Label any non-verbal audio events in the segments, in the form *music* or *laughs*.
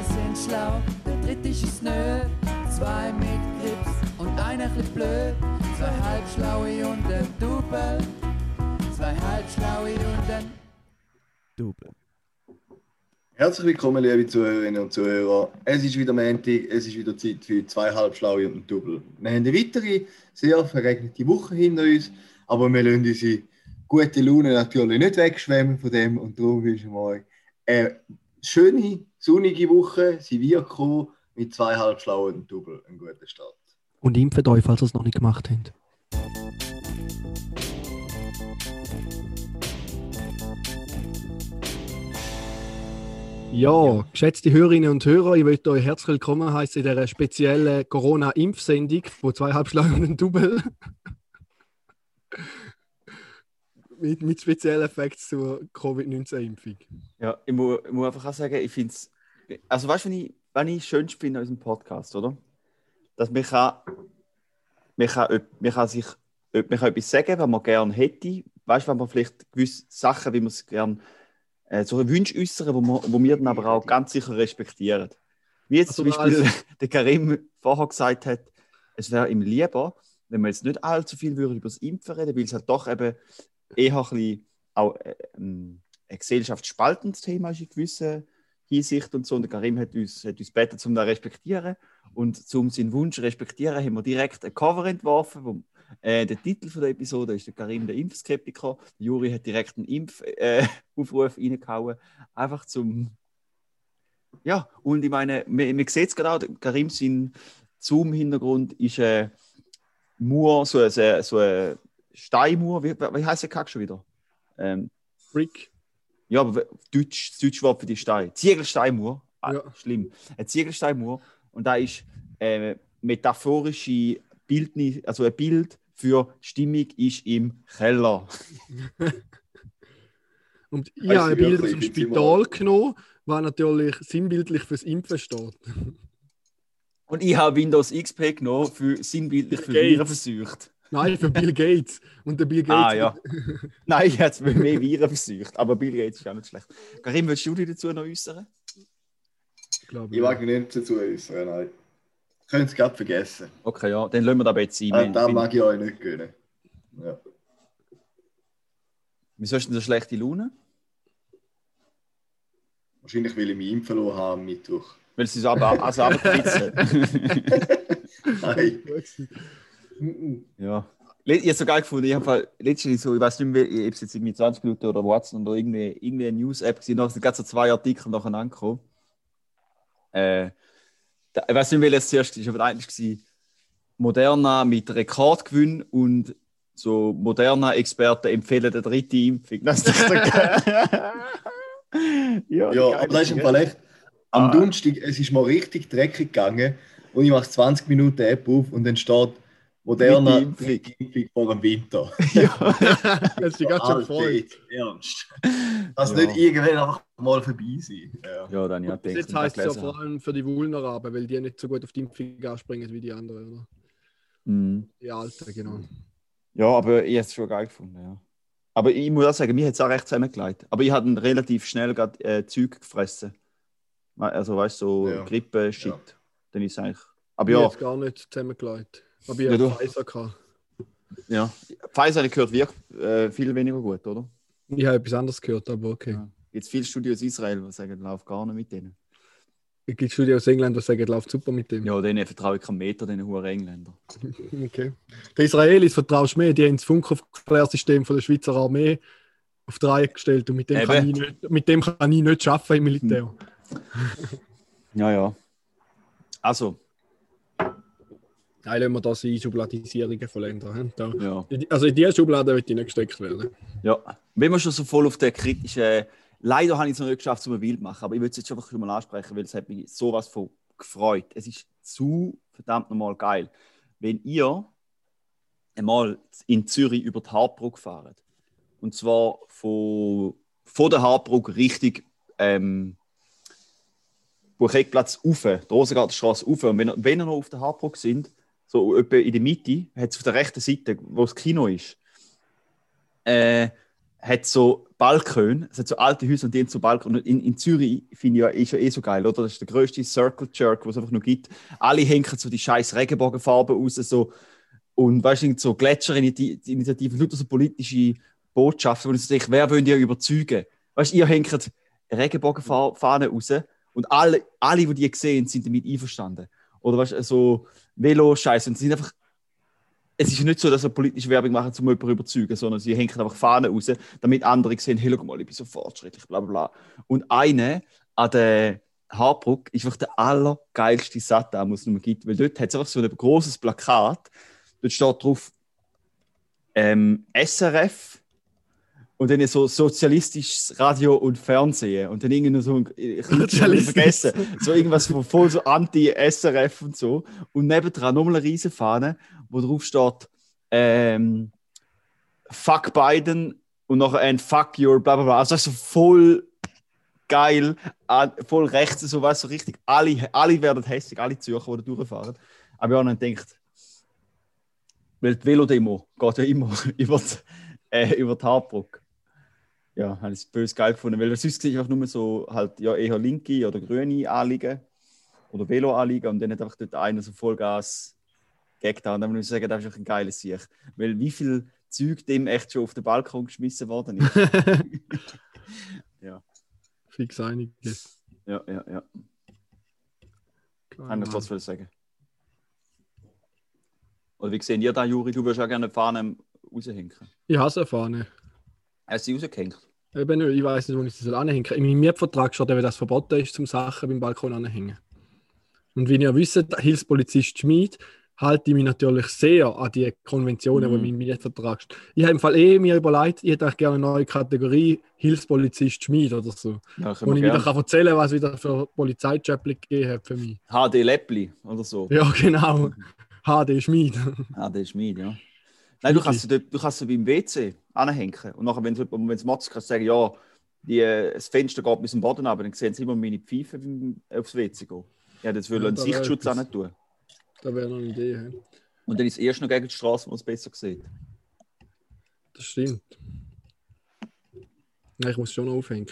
Sind schlau, der dritte ist nö. Zwei mit Grips und einer bisschen blöd. Zwei halbschlaue und ein Double. Zwei halbschlaue und ein Double. Herzlich willkommen, liebe Zuhörerinnen und Zuhörer. Es ist wieder Montag, es ist wieder Zeit für zwei Halbschlaue und ein Double. Wir haben eine weitere, sehr verregnete Woche hinter uns, aber wir lassen unsere gute Laune natürlich nicht wegschwemmen von dem und darum wünschen wir euch eine schöne, sonnige Woche. Sie wird kommen mit zwei Halbschlauen ein Double. Einen guten Start. Und impft euch, falls ihr es noch nicht gemacht habt. Ja, geschätzte Hörerinnen und Hörer, ich möchte euch herzlich willkommen heißen in dieser speziellen Corona-Impfsendung von zwei Halbschlagen und Double. Mit, mit speziellen Effekten zur Covid-19-Impfung. Ja, ich muss, ich muss einfach auch sagen, ich finde es. Also, weißt du, wenn ich, wenn ich schönst finde an unserem Podcast, oder? Dass man kann, man kann, man kann sich man kann etwas sagen, was man gerne hätte. Weißt du, wenn man vielleicht gewisse Sachen, wie man es gerne äh, so Wunsch äußern, wo, man, wo wir dann aber auch ganz sicher respektieren. Wie jetzt Also zum Beispiel als- *laughs* der Karim vorher gesagt hat, es wäre ihm lieber, wenn man jetzt nicht allzu viel über das Impfen reden, weil es halt doch eben eher ein bisschen auch äh, ähm, ein gesellschaftsspaltendes Thema ist in gewissen Hinsicht und so. Und der Karim hat uns, hat uns gebeten, um das zu respektieren. Und zum seinen Wunsch zu respektieren, haben wir direkt ein Cover entworfen. Wo, äh, der Titel von der Episode ist der Karim, der Impfskeptiker. Der Juri hat direkt einen Impfaufruf äh, *laughs* Aufruf reingehauen. Einfach zum. Ja, und ich meine, man, man sieht es gerade der Karim, sein Zoom-Hintergrund ist ein Mauer, so ein, so ein Steinmauer. Wie, wie heißt der Kack schon wieder? Ähm, Brick. ja, aber Deutsch, das deutsche Wort für die Steine. Ziegelsteinmauer. Ah, Ja. Schlimm. Ein Ziegelsteinmauer. Und da ist äh, metaphorische Bildnis, also ein Bild für Stimmung ist im Keller. *laughs* Und ich habe ein Bild aus wirklich, dem Spital genommen, was natürlich sinnbildlich fürs Impfen steht. Und ich habe Windows XP genommen für sinnbildlich für. Viren versucht. Nein, für Bill Gates. Und der Bill Gates. Ah ja. *laughs* Nein, ich hätte es mehr Viren versucht. Aber Bill Gates ist auch nicht schlecht. Karim, willst du dich dazu noch äußern? glaube Ich mag mich nicht dazu äußern, nein. Könnt es gerade vergessen. Okay, ja, dann lassen wir dabei jetzt sein. Ah, wir- mag ich euch nicht gönnen. Ja. Wieso hast du denn so schlechte Laune? Wahrscheinlich, weil ich mich impfen lassen habe am Mittwoch. Weil sie so aber, also abkritzen. *laughs* *laughs* Nein. Ja. Ich habe es so geil gefunden. Ich habe letztens so, ich weiß nicht mehr, ich habe es jetzt irgendwie 20 Minuten oder WhatsApp oder irgendwie, irgendwie eine News-App gesehen, da sind gerade so zwei Artikel nacheinander gekommen. Äh, da, ich weiß nicht mehr, welches zuerst ist, aber der eine war Moderna mit Rekordgewinn und so Moderna-Experten empfehlen die dritte Impfung. Das ist doch *laughs* ja, Ja, aber das ist im Fall echt. Am Ah. Donnerstag, es ist mal richtig dreckig gegangen und ich mache 20 Minuten App auf und dann steht Der Impfung. Impfung vor dem Winter. *laughs* *laughs* Das ist die ganz schön Alter, voll. jetzt Ernst. Dass Ja. nicht irgendwann einfach mal vorbei sein. Ja. Ja, dann ja, denke Jetzt heisst es ja vor allem für die Vulnerablen, weil die nicht so gut auf die Impfung anspringen wie die anderen, oder? Mhm. Die Alten, genau. Ja, aber ich habe es schon geil gefunden, ja. Aber ich muss auch sagen, mir hat es auch recht zusammengelegt. Aber ich hatte relativ schnell grad, äh, Zeug gefressen. Also, weißt du, so Ja. Grippe-Shit. Ja. Dann ist es eigentlich. Aber Ich ja, habe gar nicht zusammengelegt. Aber ich Ja, habe Pfizer gehabt. ja. Pfizer habe ich gehört, wirkt äh, viel weniger gut, oder? Ich habe etwas anderes gehört, aber okay. Ja. Jetzt viele Studios Israel, die sagen, lauf gar nicht mit denen. Es gibt Studien aus England, die sagen, läuft super mit dem. Ja, denen vertraue ich keinen Meter, den hohen Engländer. *laughs* Okay. Den Israelis vertraust du mehr, die haben das Funkaufklärsystem von der Schweizer Armee auf die Reihe gestellt und mit dem, kann ich, nicht, mit dem kann ich nicht arbeiten im Militär. Ja, ja. Also, Nein, lassen wir das in Schubladisierungen von Ländern. Da. ja. Also in diese Schublade wird die nicht gesteckt werden. Ja, wenn wir schon so voll auf der kritischen. Leider habe ich es noch nicht geschafft, um ein Bild zu machen, aber ich würde es jetzt einfach schon mal ansprechen, weil es hat mich sowas von gefreut. Es ist zu verdammt nochmal geil. Wenn ihr einmal in Zürich über die Hartbrücke fahrt, und zwar von, von der Hartbrücke Richtung ähm, Bucheckplatz rauf, der Rosengartenstraße rauf, und wenn, wenn ihr noch auf der Hartbrücke sind, so etwa in der Mitte, hat auf der rechten Seite, wo das Kino ist, äh, hat so Balkon, es hat so alte Häuser und die haben so Balkon. Und in, in Zürich finde ich ja, ist ja eh so geil, oder? Das ist der größte Circle Jerk, was es einfach noch gibt. Alle hängen so die scheiß Regenbogenfarben raus, so. Und weißt du, so Gletscherinitiativen, lauter so politische Botschaften, wo ich so denke, wer wollt ihr überzeugen? Weißt du, ihr hängt Regenbogenfahnen raus und alle, alle, die die sehen, sind damit einverstanden. Oder weißt du, so Velo-Scheiße. Und sie sind einfach es ist nicht so, dass sie politische Werbung machen, um jemanden zu überzeugen, sondern sie hängen einfach Fahnen raus, damit andere sehen, hey, schau mal, ich bin so fortschrittlich, bla bla bla. Und eine an der Harbrück ist wirklich der allergeilste Satan, was es noch gibt, weil dort hat es einfach so ein großes Plakat, dort steht drauf ähm, SRF und dann so sozialistisches Radio und Fernsehen und dann irgendwie so, ich habe vergessen, so irgendwas voll so anti-SRF und so und nebendran nochmal eine riesen Fahne wo drauf steht, ähm, Fuck Biden und noch ein Fuck your bla bla bla. Also das ist so voll geil, voll rechts, so was so richtig. Alle, alle werden hässlich, alle Zürcher, die da durchfahren. Aber ich habe dann gedacht, weil die Velodemo geht ja immer *laughs* über die, äh, über die Hartbrücke. Ja, habe ich es böse geil gefunden, weil sonst sehe ich einfach nur so halt ja eher linke oder grüne Anliegen oder Velo-Anliegen und dann hat einfach dort einer so Vollgas da. Und dann muss ich sagen, das ist ein geiles Sieg. Weil wie viel Zeug dem echt schon auf den Balkon geschmissen worden ist. *laughs* ja. Fix einiges. Ja, ja, ja. Kann ich trotzdem sagen. Oder wie sehen ihr da, Juri? Du würdest auch gerne eine Fahne raushängen. Ich hasse eine Fahne. Hast du sie rausgehängt? Eben, ich weiß nicht, wo ich sie anhängen soll. In meinem Mietvertrag steht, dass das verboten ist, zum Sachen beim Balkon anhängen. Und wie ihr wisst, Hilfspolizist Schmid halte ich mich natürlich sehr an die Konventionen, mm. die im Mietvertrag stehen. Ich habe im Fall eh mir überlegt, ich hätte gerne eine neue Kategorie Hilfspolizist Schmied oder so. Ja, wo ich wieder kann erzählen was wieder für Polizeijob gegeben hat für mich. HD Läppli oder so. Ja, *laughs* genau. HD Schmied. HD Schmied, ja. Nein, du kannst, du, du kannst sie beim WC anhängen. Und nachher, wenn es Motz kannst du sagen, ja, die, das Fenster geht bis zum Boden aber dann sehen sie immer meine Pfeife aufs WC gehen. Ja, das will ja, einen Sichtschutz auch nicht tun. Das wäre noch eine Idee. He? Und dann ist es erst noch gegen die Straße, wo man es besser sieht. Das stimmt. Nein, ich muss schon noch aufhängen.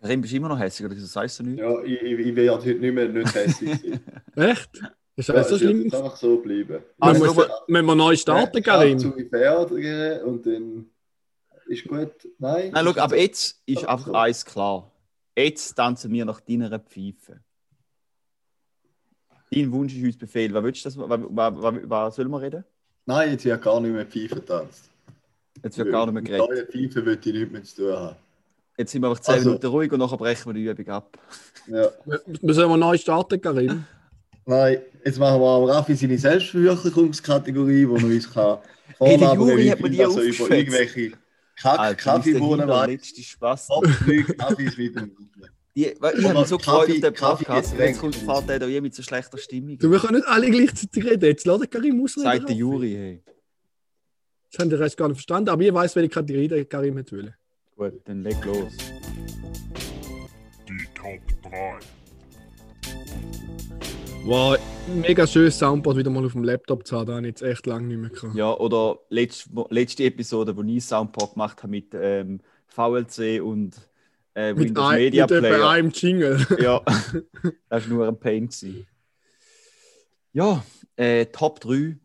Karim, bist du immer noch hässlich oder das heißt du nicht? Ja, ich, ich, ich werde heute nicht mehr nicht hässlich sein. *laughs* Echt? Ist das ja, so schlimm? Es einfach so bleiben. Also, also, wenn wir neu starten, Karim. zu fördern und dann ist gut. Nein. Nein, schau, aber jetzt ist einfach so. eins klar. Jetzt tanzen wir nach deiner Pfeife. Dein Wunsch ist uns Befehl. Was willst du das? Was, was, was sollen wir reden? Nein, jetzt wird gar nicht mehr Pfeife getanzt. Jetzt wird gar nicht mehr geredet. Neue Pfeife würde ich nichts mehr zu tun haben. Jetzt sind wir einfach 10 also, Minuten ruhig und nachher brechen wir die Übung ab. Ja. Müssen wir neu starten, Karim? Nein, jetzt machen wir am Raffi seine Selbstverwirklichungskategorie, wo man uns kann *laughs* hey, der Juri hat mir die also über irgendwelche Kack, Kaffeebohnen, letzte Spaß. Kaffees wieder. Die, ich habe mich so gefreut auf den Podcast, jetzt kommt fährt der da mit so schlechter Stimmung. Du, wir können nicht alle gleichzeitig reden. Jetzt lass Karim ausreden. Sagt der Juri, hey. Das haben die Rest gar nicht verstanden, aber ich weiß, welche Kategorie der Karim hat will. Gut, dann leg los. Die Top 3. Wow, mega schönes Soundboard wieder mal auf dem Laptop zu haben, da habe ich jetzt echt lange nicht mehr gehabt. Ja, oder letzte, letzte Episode, wo ich Soundboard gemacht habe mit ähm, VLC und äh, Windows ein, Media mit Player. einem Jingle. ja, *laughs* das war nur ein Pain. Gewesen. Ja, äh, Top 3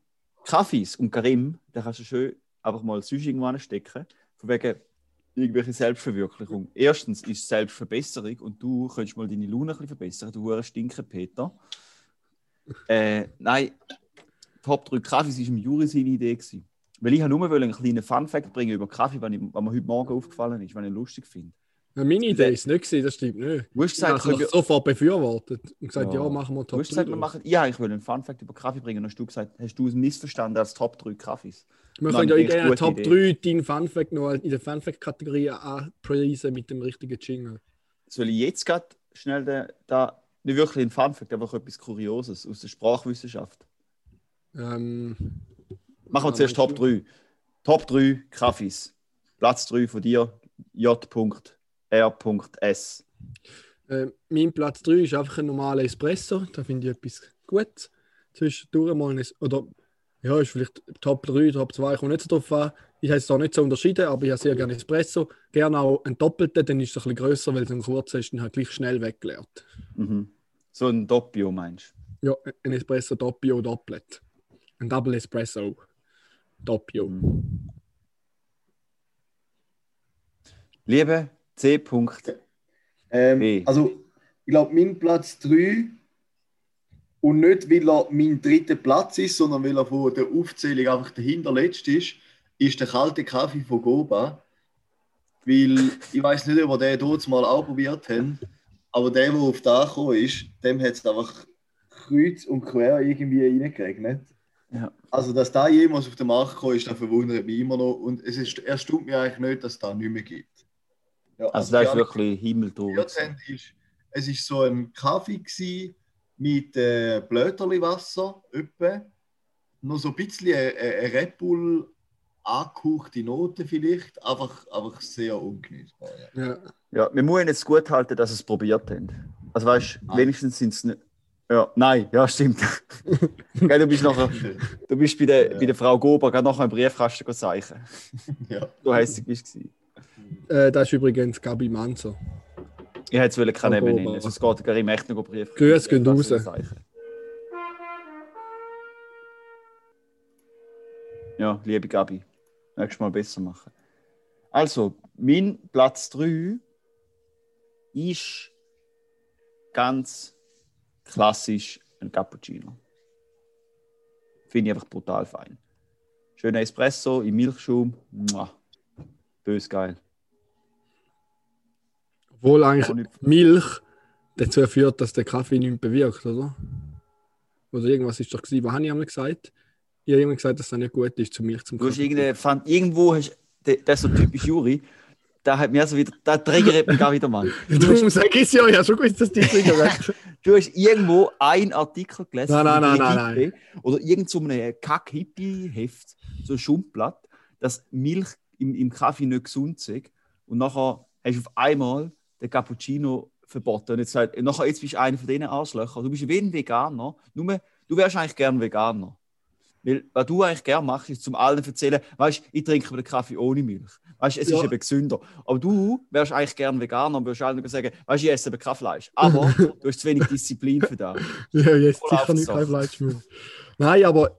Kaffees und Karim, da kannst du schön einfach mal sonst irgendwo stecken. Von wegen irgendwelche Selbstverwirklichung. Erstens ist Selbstverbesserung und du könntest mal deine Laune ein bisschen verbessern. Du hast stinken, Peter. Äh, nein, Top 3 Kaffees war im Juri seine Idee. Gewesen. Weil ich nur einen kleinen Fun-Fact bringen über Kaffee, was mir heute Morgen aufgefallen ist, was ich lustig finde. Ja, meine Idee ist nicht gewesen, das stimmt nicht. Du hast gesagt, ich habe sofort befürwortet und gesagt, ja, ja machen wir Top 3. Du hast gesagt, wir machen, ja, ich will einen Fun-Fact über Kaffee bringen. Und hast du gesagt, hast du es missverstanden als Top 3 Kaffees? Wir können ja gerne Top Idee. 3 deinen Fun-Fact noch in der Fun-Fact-Kategorie anpreisen mit dem richtigen Jingle. Soll ich jetzt gerade schnell da, da nicht wirklich ein Fun-Fact, aber etwas Kurioses aus der Sprachwissenschaft? Ähm, machen wir zuerst Top 3. Top 3 Kaffees. Platz 3 von dir, J. R.S. Äh, mein Platz 3 ist einfach ein normaler Espresso. Da finde ich etwas gut. Zwischendurch mal ein, oder ja, ist vielleicht Top 3, Top 2, kommt nicht so drauf an. Ich habe es da nicht so unterschieden, aber ich habe sehr gerne Espresso. Gerne auch einen doppelten, dann ist es ein bisschen grösser, weil es ein kurzer ist, dann halt gleich schnell weggeleert. Mhm. So ein Doppio meinst Ja, ein Espresso Doppio doppelt. Ein Double Espresso Doppio. du? Mhm. Liebe C. -Punkt. Ähm, B. also, ich glaube, mein Platz 3 und nicht, weil er mein dritter Platz ist, sondern weil er von der Aufzählung einfach der hinterletzte ist, ist der kalte Kaffee von Goba. Weil ich weiß nicht, ob wir den dort mal auch probiert haben, aber der, der auf da gekommen ist, dem hat es einfach kreuz und quer irgendwie reingeregnet. Ja. Also, dass da jemals auf den Markt gekommen ist, das verwundert mich immer noch. Und es ist, erstaunt mich eigentlich nicht, dass es da nicht mehr gibt. Ja, Also da die ist wirklich himmeltraurig. ist, es ist so ein Kaffee gsi mit äh, Blöterli-Wasser. Noch so ein bisschen eine, eine Red Bull angehauchte Note vielleicht, einfach, einfach sehr ungenießbar. Ja. Ja. Ja, wir müssen jetzt gut halten, dass sie es probiert haben. Also weißt du, Nein. wenigstens sind es nicht. Ja, nein, ja, stimmt. *laughs* Gell, du bist nachher, du bist bei der, Ja. bei der Frau Gober gerade nachher im Briefkasten zeichnen. *laughs* ja. So heisst bist du. Äh, das ist übrigens Gabi Manzer. Ich hätte es keinen Namen nennen. Sonst geht gar im echt noch Brief. Grüße gehen raus. Ja, liebe Gabi. Nächstes Mal besser machen. Also, mein Platz 3 ist ganz klassisch ein Cappuccino. Finde ich einfach brutal fein. Schöner Espresso im Milchschaum. Bös geil. Obwohl eigentlich Milch dazu führt, dass der Kaffee nichts bewirkt, oder? Oder irgendwas ist doch gewesen. Was habe ich einmal gesagt? Ich habe immer gesagt, dass das nicht gut ist, zu Milch zum Du hast Kaffee. irgendeine, fand, irgendwo hast der- das ist so typisch Juri. Da hat mir so wieder, da triggert mich gar wieder sage ich es ja, ich habe schon gewusst, dass die Zigarette. *laughs* Du hast irgendwo einen Artikel gelesen Nein, nein, nein, nein, Hippie oder irgend so einem Kack-Hippie-Heft, so ein Schundblatt, dass Milch im, im Kaffee nicht gesund ist. Und nachher hast du auf einmal den Cappuccino verboten. Und jetzt, sagt, nachher, jetzt bist du einer von diesen Arschlöchern. Du bist wie ein Veganer, nur du wärst eigentlich gern Veganer. Weil, was du eigentlich gerne machst, ist zum allen erzählen, weißt ich trinke den Kaffee ohne Milch. Weißt es Ja. ist eben gesünder. Aber du wärst eigentlich gern Veganer und würdest allen sagen, weißt ich esse eben kein Fleisch. Aber *laughs* du hast zu wenig Disziplin für das. *laughs* Ja, jetzt Voll sicher nicht kein. Fleisch mehr. Nein, aber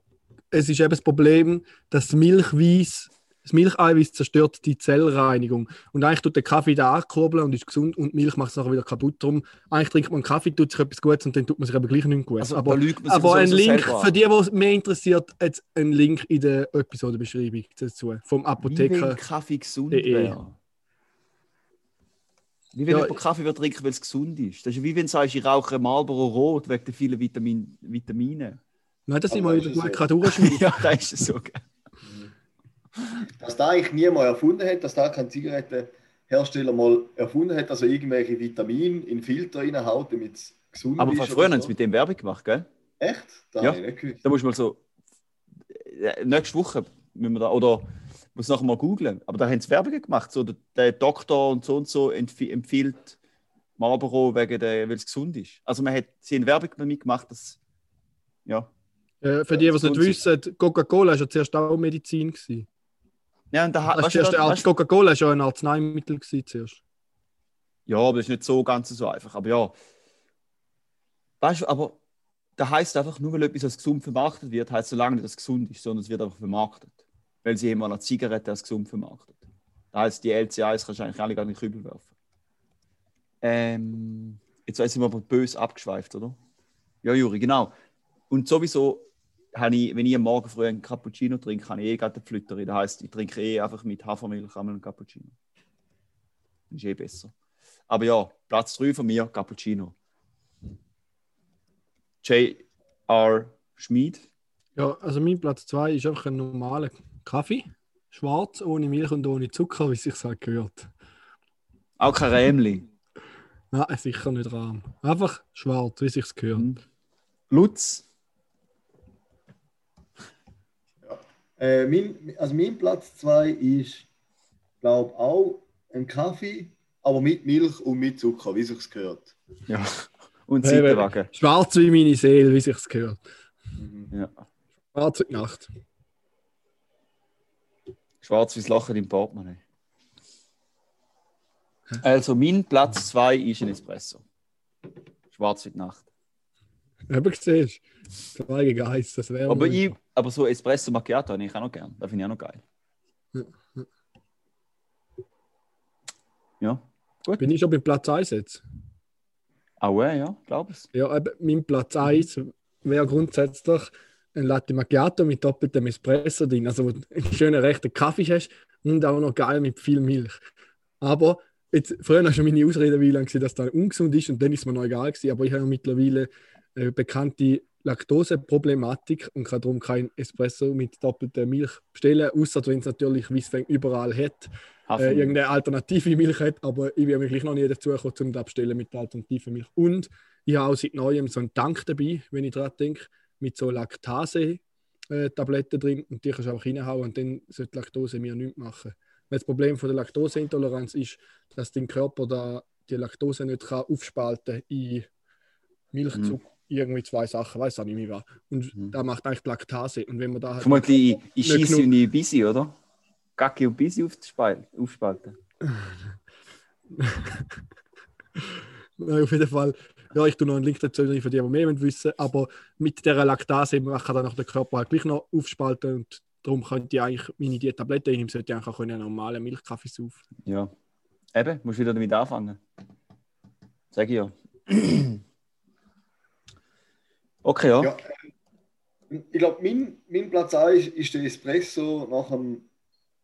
es ist eben das Problem, dass das Milchweiß, das Milcheiweiß zerstört die Zellreinigung. Und eigentlich tut der Kaffee da ankurbeln und ist gesund und Milch macht es nachher wieder kaputt. Darum, eigentlich trinkt man Kaffee, tut sich etwas Gutes und dann tut man sich aber gleich nicht gut. Also, aber aber ein sowieso Link für die, die es mehr interessiert, jetzt ein Link in der Episodenbeschreibung dazu. Vom Wie Apotheker. Kaffee gesund Eh, eh. wäre. Wie wenn Ja, jemand Kaffee will trinken, weil es gesund ist. Das ist wie wenn du sagst, ich rauche Marlboro Rot wegen der vielen Vitamin Vitamine. Nein, das sind wir wieder gut durchschneiden. *laughs* ja, das ist so. gell. Dass da eigentlich niemand erfunden hat, dass da kein Zigarettenhersteller mal erfunden hat, dass er irgendwelche Vitamine in Filter reinhaut, damit es gesund Aber ist. von oder früher haben so. sie mit dem Werbung gemacht, gell? Echt? Da Ja. habe ich nicht gewusst. Da musst du mal so. äh, Nächste Woche müssen wir da. Oder muss nachher mal googlen. Aber da haben sie Werbung gemacht. So, der, der Doktor und so und so empf empfiehlt Marlboro, wegen der, weil es gesund ist. Also man hat, sie haben Werbung damit gemacht, dass. Ja. Äh, für die, die es nicht wissen, Coca-Cola war ja zuerst auch Medizin. Gewesen. Ja, und da hat. Das weißt ist da- Arzt- Coca-Cola war ja ein Arzneimittel gewesen zuerst. Ja, aber das ist nicht so ganz so einfach. Aber ja. Weißt du, aber da heißt einfach, nur weil etwas als gesund vermarktet wird, heißt solange nicht, dass es gesund ist, sondern es wird einfach vermarktet. Weil sie immer eine Zigarette als gesund vermarktet. Da heißt, die LCIs kannst du eigentlich alle gar nicht Kübel werfen. Ähm, jetzt sind wir aber böse abgeschweift, oder? Ja, Juri, genau. Und sowieso habe ich, wenn ich am Morgen früh einen Cappuccino trinke, habe ich eh gerade eine Flütterin. Das heißt, ich trinke eh einfach mit Hafermilch einmal einen Cappuccino. Das ist eh besser. Aber ja, Platz 3 von mir, Cappuccino. J.R. Schmid. Ja, also mein Platz 2 ist einfach ein normaler Kaffee. Schwarz, ohne Milch und ohne Zucker, wie es sich halt gehört. Auch kein Rämli. Nein, sicher nicht Rahm. Einfach schwarz, wie sich gehört. Mhm. Lutz. Äh, mein, also mein Platz 2 ist, glaube auch ein Kaffee, aber mit Milch und mit Zucker, wie sich's gehört. Ja. Und Hey, Seitenwagen. Schwarz wie meine Seele, wie sich gehört. Mhm. Ja. Schwarz wie Nacht. Schwarz-Weiß Loch im Portemonnaie. Also, mein Platz 2 ist ein Espresso. Schwarz-Weiß Nacht. Eben gesehen. Zwei gegen eins, das wäre. Aber, ich, aber so Espresso Macchiato habe ich auch noch gern. Das finde ich auch noch geil. Ja, gut. Bin ich schon beim Platz 1 jetzt? Auch äh, ja, glaube ich. Ja, eben, mein Platz 1 wäre grundsätzlich ein Latte Macchiato mit doppeltem Espresso drin. Also, wo du einen schönen rechten Kaffee hast und auch noch geil mit viel Milch. Aber jetzt, früher war schon meine Ausrede, wie lange dass das ungesund ist und dann ist es mir noch egal gewesen. Aber ich habe ja mittlerweile eine bekannte Laktoseproblematik und kann darum kein Espresso mit doppelter Milch bestellen, außer wenn es natürlich, wie es überall hat, äh, irgendeine alternative Milch hat, aber ich bin gleich noch nie dazu gekommen, um das bestellen mit der alternativen Milch. Und ich habe auch seit neuem so einen Tank dabei, wenn ich daran denke, mit so Laktase-Tabletten drin. Und die kannst du auch reinhauen und dann sollte die Laktose mir nichts machen. Weil das Problem von der Laktoseintoleranz ist, dass dein Körper da die Laktose nicht kann aufspalten in Milchzucker, irgendwie zwei Sachen, weiß auch nicht mehr was. Und Mhm. da macht eigentlich Laktase. Und wenn man da halt Vermutlich ich schieße und ich Bisi, oder? Gacki und Bisi aufspalten. *laughs* Nein, auf jeden Fall. Ja, ich tue noch einen Link dazu rein für die, die mehr wissen Aber mit dieser Laktase kann dann auch der Körper halt gleich noch aufspalten und darum könnte ich eigentlich meine die Tabletten einnehmen, sollte ich können einen normalen Milchkaffee saufen. Ja. Eben, musst wieder damit anfangen. Sag ich ja. *clears throat* Okay, ja. Ja, ähm, ich glaube, mein, mein Platz 1 ist der Espresso nach dem,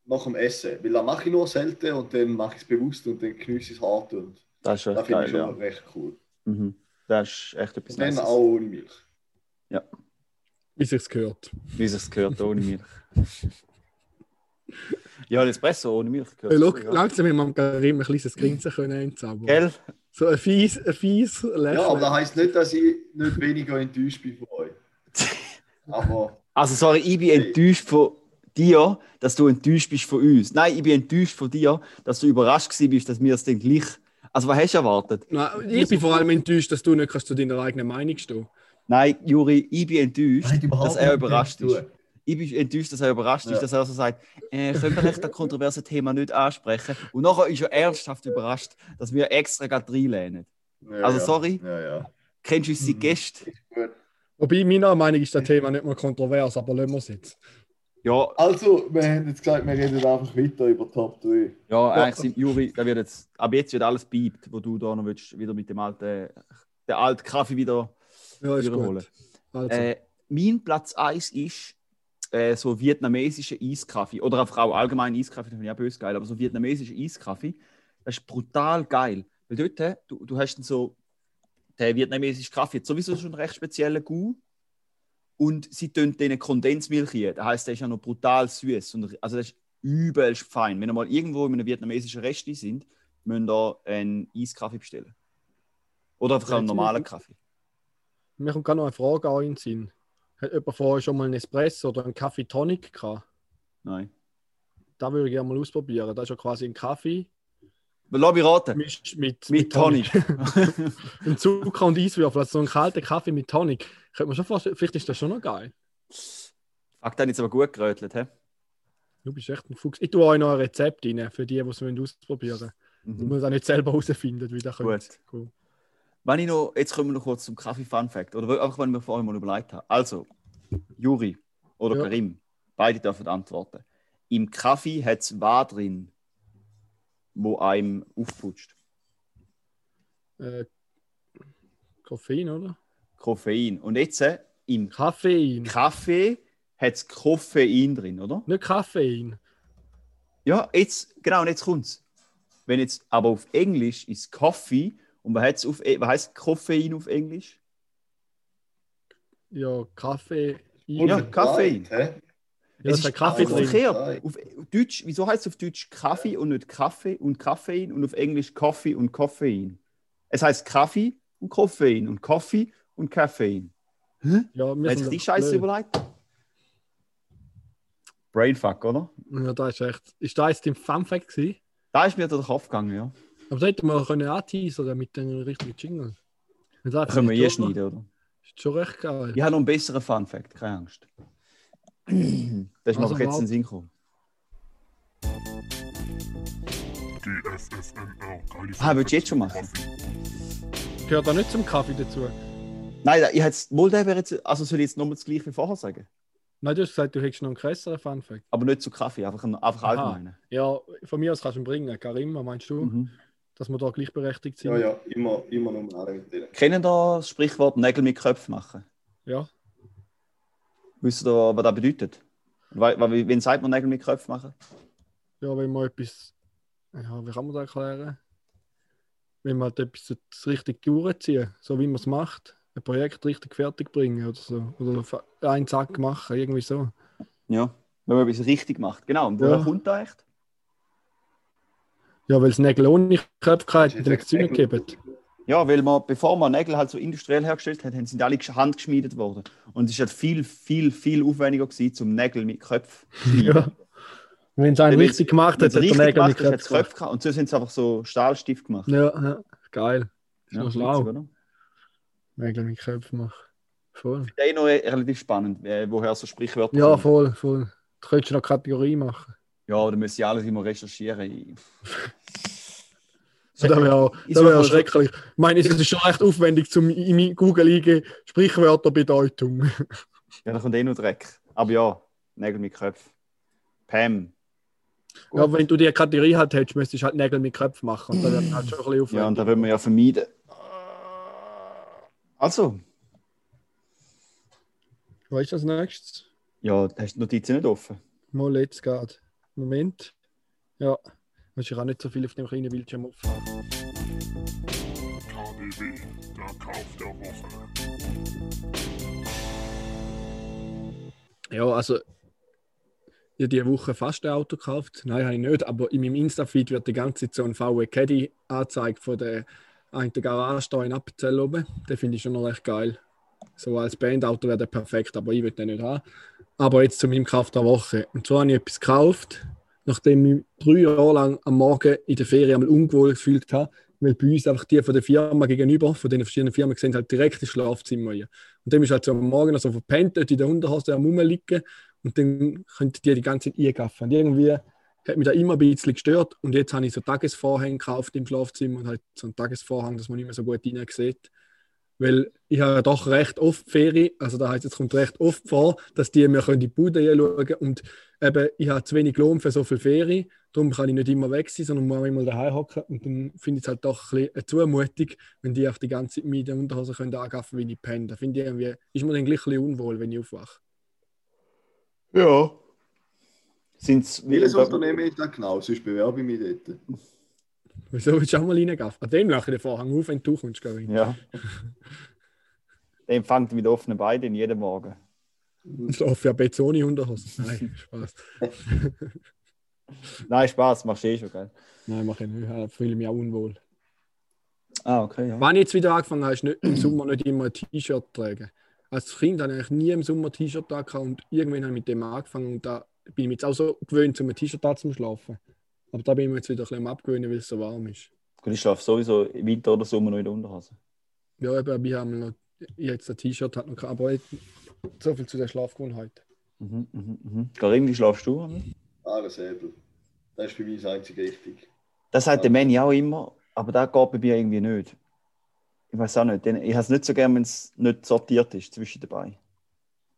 nach dem Essen. Weil da mache ich nur selten und dann mache ich es bewusst und dann genieße ich es hart. Und Das ist das finde geil, ich schon ja. recht cool. Mhm. Das ist echt etwas dann auch ohne Milch. Wie sich's gehört. Wie es gehört, ohne Milch. ja, ein Espresso ohne Milch gehört. Hey, look, ja. langsam haben wir am Karim ein kleines Grinsen können einzaubern. Gell? So ein fies, ein fies Lächeln. Ja, aber das heisst nicht, dass ich nicht weniger enttäuscht bin von euch. *laughs* Aber Also, sorry, ich bin enttäuscht von dir, dass du enttäuscht bist von uns. Nein, ich bin enttäuscht von dir, dass du überrascht gewesen bist, dass wir es dann gleich. Also, was hast du erwartet? Nein, ich bin vor allem enttäuscht, dass du nicht kannst zu deiner eigenen Meinung stehen Nein, Juri, ich bin enttäuscht, dass er überrascht ist. Ich bin enttäuscht, dass er überrascht Ja. ist, dass er so sagt, äh, können wir das kontroverse Thema nicht ansprechen? Und nachher ist er ernsthaft überrascht, dass wir extra gerade reinlehnen. ja, Also, sorry. Ja, ja. Kennst du Mhm. unsere Gäste? Gut. Wobei, meiner Meinung ist das Thema nicht mehr kontrovers, aber lassen wir es jetzt. Ja, Also, wir haben jetzt gesagt, wir reden einfach weiter über Top 3. ja, eigentlich sind Juri, da wird jetzt, ab jetzt wird alles biebt, wo du da noch willst, wieder mit dem alten, der alten Kaffee wieder Ja, ist wiederholen. gut. Also, Äh, mein Platz 1 ist äh, so vietnamesischer Eiskaffee. Oder einfach auch allgemein Eiskaffee, das finde ich auch böse geil, aber so vietnamesischer Eiskaffee, das ist brutal geil. Weil dort, äh, du, du hast dann so, der vietnamesische Kaffee hat sowieso schon einen recht speziellen Gau. Und sie tun den Kondensmilch hier. Das heißt, der ist ja noch brutal süß. Und, also das ist übelst fein. Wenn ihr mal irgendwo in einem vietnamesischen Resti sind, müsst ihr einen Eiskaffee bestellen. Oder einfach einen normalen Kaffee. mir kommt gerade noch eine Frage an in den Sinn. Hat jemand vorher schon mal einen Espresso oder einen Kaffee Tonic gehabt? Nein. Da würde ich gerne mal ausprobieren. Das ist ja quasi ein Kaffee Lass mich raten. mit, mit, Mit Tonic. und *laughs* Zucker und Eiswürfel. Also so ein kalter Kaffee mit Tonic. Könnte man schon vorstellen, vielleicht ist das schon noch geil. Fuck, dann jetzt aber gut gerötelt, hä? Du bist echt ein Fuchs. Ich tue euch noch ein Rezept rein, für die, die es ausprobieren wollen. Ich Mhm. muss auch nicht selber herausfinden, wie das Gut. könnte. Cool. Wenn ich noch, jetzt kommen wir noch kurz zum Kaffee-Fun-Fact. Oder einfach, wenn ich mir vorher mal überlegt habe. Also, Juri oder Ja. Karim, beide dürfen antworten. Im Kaffee hat es was drin, wo einem aufputscht? Äh, Koffein, oder? Koffein. Und jetzt äh, im Koffein. Kaffee hat es Koffein drin, oder? Nicht Koffein. Ja, jetzt, genau, und jetzt kommt's. Wenn jetzt aber auf Englisch ist Coffee und was, hat's auf, was heißt Koffein auf Englisch? Ja, Kaffee. Ja, Koffein. Hä? Ja, Es ist ist Kaffee verkehrt. Auf Deutsch, wieso heißt es auf Deutsch Kaffee und nicht Kaffee und Koffein und auf Englisch Coffee und Koffein? Es heißt Kaffee und Koffein und Coffee und Koffein. Ja, wir Wer hat sind sich die Scheiße blöd. überlegt? Brainfuck, oder? Ja, da ist echt. Ist da jetzt dein Fun-Fact gewesen? Da ist mir durch den Kopf gegangen, ja. Aber das hätten wir können anteasern mit den richtigen Jingle. Das Da können wir hier schon- schneiden, oder? Ist schon recht geil. Ich habe noch einen besseren Fun-Fact, keine Angst. *clears throat* Das ist mir Also jetzt in wow. den Sinn gekommen. Ah, willst du jetzt schon machen? Gehört da nicht zum Kaffee dazu? Nein, ich hätte jetzt, wohl der wäre jetzt, also soll ich jetzt nochmal das gleiche wie vorher sagen? Nein, du hast gesagt, du hättest noch einen krasseren Funfact. Aber nicht zu Kaffee, einfach, einfach allgemein. Ja, von mir aus kannst du ihn bringen. Karim, was meinst du, Mhm. Dass wir da gleichberechtigt sind? Ja, ja, immer, immer nur alle mit denen. Kennen da das Sprichwort Nägel mit Köpfen machen? Ja. Wisst ihr, was das bedeutet? Wen sagt man Nägel mit Köpfen machen? Ja, wenn man etwas. Ja, wie kann man das erklären? Wenn man halt etwas richtig durchziehen, so wie man es macht, ein Projekt richtig fertig bringen oder so. Oder einen Zack machen, irgendwie so. Ja, wenn man etwas richtig macht. Genau, und woher Ja. kommt das echt? Ja, weil es Nägel ohne Köpfe hat, nichts echt- gegeben. Ja, weil man, bevor man Nägel halt so industriell hergestellt hat, sie alle gesch- handgeschmiedet worden. Und es ist halt viel, viel, viel aufwendiger gewesen, zum Nägel mit Köpfen zu schmieden. *laughs* Ja. Wenn es einen richtig gemacht hat, hat der Nägel gemacht mit es Köpfe gehabt. Und so sind sie einfach so Stahlstift gemacht. Ja, ja, geil. Noch witzig, schlau. oder? Nägel mit Köpfen machen. Voll. Das ist noch relativ spannend, äh, woher so Sprichwörter Ja, kommen. voll, voll. Du könntest noch Kategorie machen. Ja, da müssen ja alles immer recherchieren. *laughs* Das wäre auch, Ich das wär auch schrecklich. Ich meine, es ist schon recht aufwendig, zum in Google eingeben, Sprichwörterbedeutung. *laughs* Ja, da kommt eh nur Dreck. Aber ja, Nägel mit Köpfen. Pam. Gut. Ja, wenn du die Kategorie halt hättest, müsstest du halt Nägel mit Köpfen machen. Und dann halt schon ein bisschen aufwendig. Ja, und da wollen wir ja vermeiden. Also, Was ist das nächstes? ja, hast du die Notizen nicht offen. Mal jetzt geht. Moment. Ja. Muss ich auch nicht so viel auf dem kleinen Bildschirm aufhaben. KDW, der Kauf der Woche. Ja, also. Ich habe diese Woche fast ein Auto gekauft. Nein, habe ich nicht. Aber in meinem Insta-Feed wird die ganze Zeit so ein VW Caddy angezeigt von der einen Garage da in Appenzell oben. Den finde ich schon noch recht geil. So als Bandauto wäre der perfekt, aber ich will den nicht haben. Aber jetzt zu meinem Kauf der Woche. Und zwar habe ich etwas gekauft, nachdem ich drei Jahre lang am Morgen in der Ferien einmal unwohl gefühlt habe, weil bei uns einfach die von der Firma gegenüber, von den verschiedenen Firmen gesehen, halt direkt ins Schlafzimmer rein. Und dem ist halt so am Morgen so verpennt, dort in der Unterhose am Rumliegen und dann könnte die die ganze Zeit eingaffen. Und irgendwie hat mich da immer ein bisschen gestört und jetzt habe ich so Tagesvorhänge gekauft im Schlafzimmer und halt so einen Tagesvorhang, dass man nicht mehr so gut rein sieht. Weil ich habe ja doch recht oft Ferien, also da heißt es kommt recht oft vor, dass die mir können in die Bude schauen und eben, ich habe zu wenig Lohn für so viel Ferien, darum kann ich nicht immer weg sein, sondern muss immer daheim hocken und dann finde ich es halt doch ein bisschen eine Zumutung, wenn die auch die ganze Zeit mit in der Unterhose können angaffen, wenn ich penne. Da finde ich irgendwie, ist mir dann gleich ein bisschen unwohl, wenn ich aufwache. Ja. Sind's, Welches Unternehmen ist das genau? Sonst bewerbe ich mich dort. Wieso willst du auch mal reingaffen? An dem mache ich den Vorhang auf, wenn du kommst, geh. Ja. Der empfängt mit offenen Beinen jeden Morgen. *laughs* Ich laufe ja Betz ohne Unterhose. Nein, *laughs* Spaß. *laughs* Nein, Spaß, machst du eh schon, gell? Nein, mache ich nicht. Ich fühle mich auch unwohl. Ah, okay, ja. Wenn ich jetzt wieder angefangen habe, ist nicht, im Sommer nicht immer ein T-Shirt tragen. Als Kind habe ich eigentlich nie im Sommer T-Shirt da und irgendwann habe ich mit dem angefangen und da bin ich jetzt auch so gewöhnt, um ein T-Shirt da zum Schlafen. Aber da bin ich mir jetzt wieder ein bisschen am abgewöhnen, weil es so warm ist. Gut, ich schlafe sowieso im Winter oder Sommer noch in der Unterhose. Ja, eben, aber ich habe noch, jetzt ein T-Shirt hat noch gehabt, aber jetzt, so viel zu der Schlafgewohnheit. Mhm, mhm, mhm. Karim, wie schlafst du? Alles Säbel. Das ist für mich das einzige richtig. Das sagt der Manny auch immer, aber das geht bei mir irgendwie nicht. Ich weiß auch nicht. Ich habe es nicht so gern, wenn es nicht sortiert ist zwischen dabei.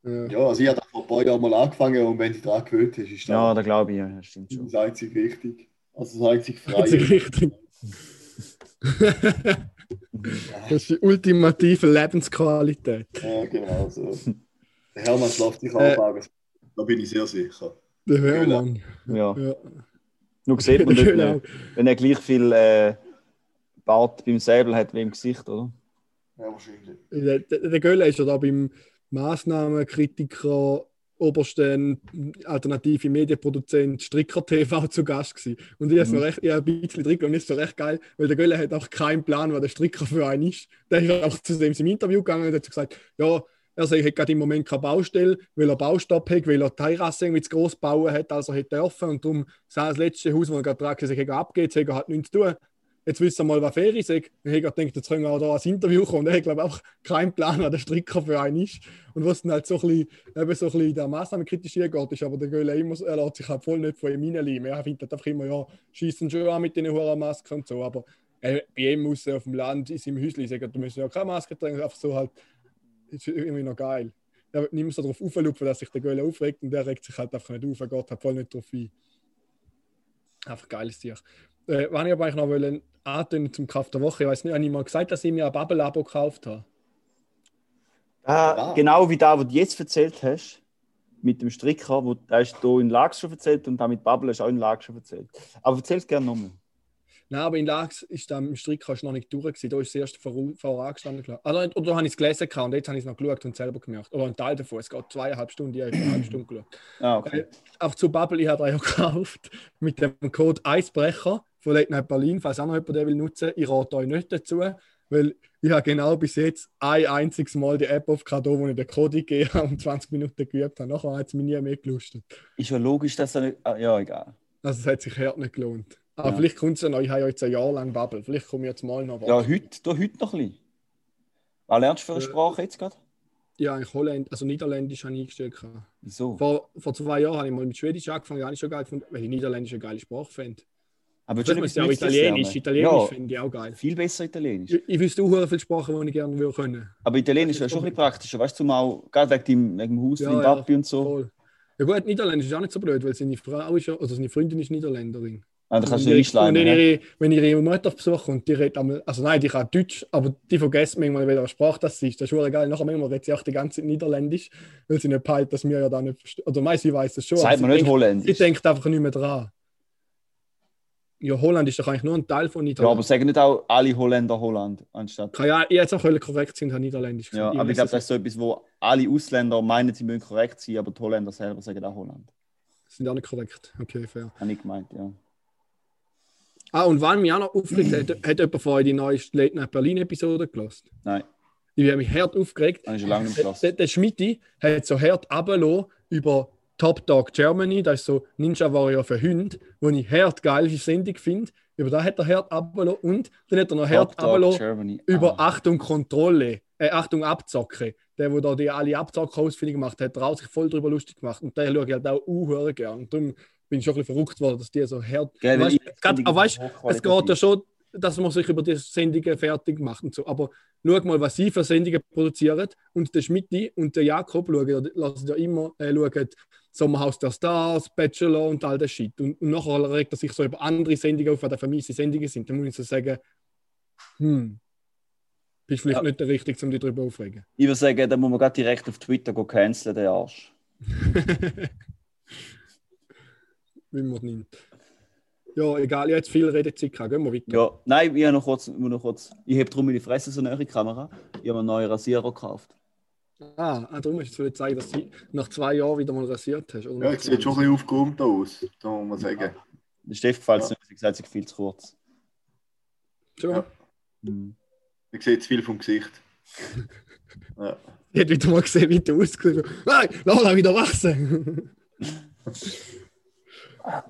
Ja. Ja, also ich habe das vor ein paar Jahren mal angefangen und wenn du daran gewöhnt hast, ist Ja, das da glaube ich, ja, das stimmt schon. das einzige richtig. Also das einzige Das ist freie. richtig. das ist die ultimative Lebensqualität. Ja, genau so. Der Hermann schläft sich Äh. auch an. Da bin ich sehr sicher. Der Hörmann. Ja. Ja. Nur sieht man *laughs* nicht, Genau. nicht, wenn er gleich viel äh, Bart beim Säbel hat wie im Gesicht, oder? Ja, wahrscheinlich. Der, der, der Göller ist ja da beim Maßnahmenkritiker obersten alternative Medienproduzent Stricker TV *laughs* zu Gast gewesen. Und ich habe so Mhm. recht, ich ein bisschen drin und ist so recht geil, weil der Göller hat auch keinen Plan, was der Stricker für einen ist. Der ist auch zu dem im Interview gegangen und hat gesagt, ja, er sagt, er hat gerade im Moment keine Baustelle, weil er Baustopp hat, weil er die Terrasse irgendwie zu groß bauen hat, als er hätte dürfen. Und darum das letzte Haus, wo er gerade dran abgeht, hat er hat nichts zu tun. Jetzt wissen wir mal, was sagt. Und ich habe gedacht, jetzt können wir auch da als Interview kommen. Und er hat, glaube ich, auch keinen Plan, was der Stricker für einen ist. Und was dann halt so ein bisschen, eben so ein bisschen der Maßnahme kritisiert geht, ist aber der Göhle immer, er lässt sich halt voll nicht von ihm reinleimen. Er findet halt einfach immer, ja, schießen schon an mit den hohen Masken und so. Aber äh, bei ihm muss er auf dem Land, in seinem Häuschen, sagen, du musst ja keine Maske tragen, einfach so halt, ist irgendwie noch geil. Er mehr so darauf auflupfen, dass sich der Göhle aufregt und der regt sich halt einfach nicht auf, er geht halt voll nicht drauf ein. Einfach geiles Tier. Äh, was ich aber eigentlich noch wollen, antönen zum Kauf der Woche, ich weiß nicht, habe ich mal gesagt, dass ich mir ein Bubble-Abo gekauft habe? Ah, Ah. Genau wie da, was du jetzt erzählt hast, mit dem Stricker, wo da hast du in Lags schon erzählt und da mit Bubble hast du auch in Lags schon erzählt. Aber erzähl es gerne nochmal. Nein, aber in Lags ist da im Strick hast du noch nicht durch. gewesen. Da ist das erste vor- vorangestanden. Klar. Also, oder habe ich es gelesen und jetzt habe ich es noch geschaut und selber gemacht. Oder ein Teil davon. Es geht zweieinhalb Stunden, ich habe eine halbe Stunde geschaut. Ah, okay. Äh, Auf zu Bubble, ich habe drei gekauft mit dem Code Eisbrecher von Late Night Berlin. Falls auch noch jemand den will nutzen, ich rate euch nicht dazu, weil ich habe genau bis jetzt ein einziges Mal die App aufgehabt, wo ich den Code gegeben habe und 20 Minuten geübt habe. Nachher hat es mich nie mehr gelustet. Ist ja logisch, dass er nicht. Ah, ja, egal. Also es hat sich hart nicht gelohnt. Aber Ja. vielleicht kommt es ja noch, ich habe ja jetzt ein Jahr lang Bubble. Vielleicht komme ich jetzt mal noch Ja, heute, da heute noch ein bisschen. Was lernst du für eine Äh, Sprache jetzt gerade? Ja, eigentlich Holländ, also Niederländisch habe ich eingestellt. Wieso? Vor, vor zwei Jahren habe ich mal mit Schwedisch angefangen, habe ich schon geil gefunden, weil ich Niederländisch eine geile Sprache finde. Aber Das ist auch etwas Nützliches Italienisch. Italienisch Ja, finde ich auch geil. viel besser Italienisch. Ich, ich wüsste auch viele Sprachen, die ich gerne würde können. Aber Italienisch wäre schon ein bisschen praktischer, weißt du, auch, gerade wegen dem, wegen dem Haus, Ja, dem ja, Papi und so. Voll. Ja gut, Niederländisch ist auch nicht so blöd, weil seine Frau ist ja, also seine Freundin ist Niederländerin. Ah, da kannst du einschleimen. und ne? ihre, wenn ich ihre Mutter besuche und die redet einmal, also nein, die kann Deutsch, aber die vergessen manchmal, welche Sprache das ist. Das ist schon geil. Nachher manchmal redet sie auch die ganze Zeit Niederländisch, weil sie nicht peilt, dass wir ja da nicht verstehen. Oder meist sie weiß das schon. Sagt man nicht denkt, Holländisch. Sie denkt einfach nicht mehr dran. Ja, Holland ist doch eigentlich nur ein Teil von Ja, Niederland. aber sagen nicht auch alle Holländer Holland anstatt. Kann ja, ich jetzt auch korrekt sind, habe Niederländisch Ja, gesagt. aber ich glaube, das ist so etwas, wo alle Ausländer meinen, sie müssen korrekt sein, aber die Holländer selber sagen auch Holland. das sind auch nicht korrekt. Okay, fair. Habe ich gemeint, ja. Ah, und wann mich auch noch aufgeregt hat, hat jemand vorher die neue Late Night Berlin Episode gelassen? Nein, Ich habe mich hart aufgeregt. habe ich schon lange nicht Der, der, Schmidti hat so hart runtergelassen über Top Dog Germany, das ist so Ninja Warrior für Hunde, wo ich hart geil Sendung finde. Über da hat er hart runtergelassen und dann hat er noch hart Germany. über Ah. Achtung Kontrolle, äh, Achtung Abzocke. Der, der da die alle Abzocker-Ausfindung gemacht hat, hat sich voll darüber lustig gemacht. Und der schaue ich halt auch uh, gern. Und darum bin ich schon ein bisschen verrückt worden, dass die so hart. Gell, weißt, grad, aber weißt, es geht ja schon, dass man sich über die Sendungen fertig macht und so. Aber schau mal, was sie für Sendungen produzieren. Und der Schmidti und der Jakob schauen, lassen ja immer äh, schauen, Sommerhaus der Stars, Bachelor und all das Shit. Und, und nachher regt er sich so über andere Sendungen auf, was für mich Sendungen sind. Dann muss ich so sagen, hm, bist vielleicht Ja. nicht der Richtige, um dich darüber aufregen. Ich würde sagen, da muss man gerade direkt auf Twitter go canceln, den Arsch. *laughs* Wie man nimmt. Ja, egal, ich habe jetzt viel Redezeit gehabt. Gehen wir weiter. Ja, nein, ich habe noch kurz, ich muss noch kurz. Ich habe drum meine Fresse so eine Kamera. Ich habe einen neuen Rasierer gekauft. Ah, ah, darum hast du jetzt zeigen, dass du nach zwei Jahren wieder mal rasiert hast. Oder Ja, es sieht schon ein bisschen aufgeräumt aus, da muss man sagen. Der Steff gefällt es nicht, sie gesagt, sie ist viel zu kurz. Schon? Ja. Mhm. Man sieht zu viel vom Gesicht. *laughs* Ja. Ich hätte wieder mal gesehen, wie du ausgesehen. Nein, lass ihn wieder wachsen. *laughs*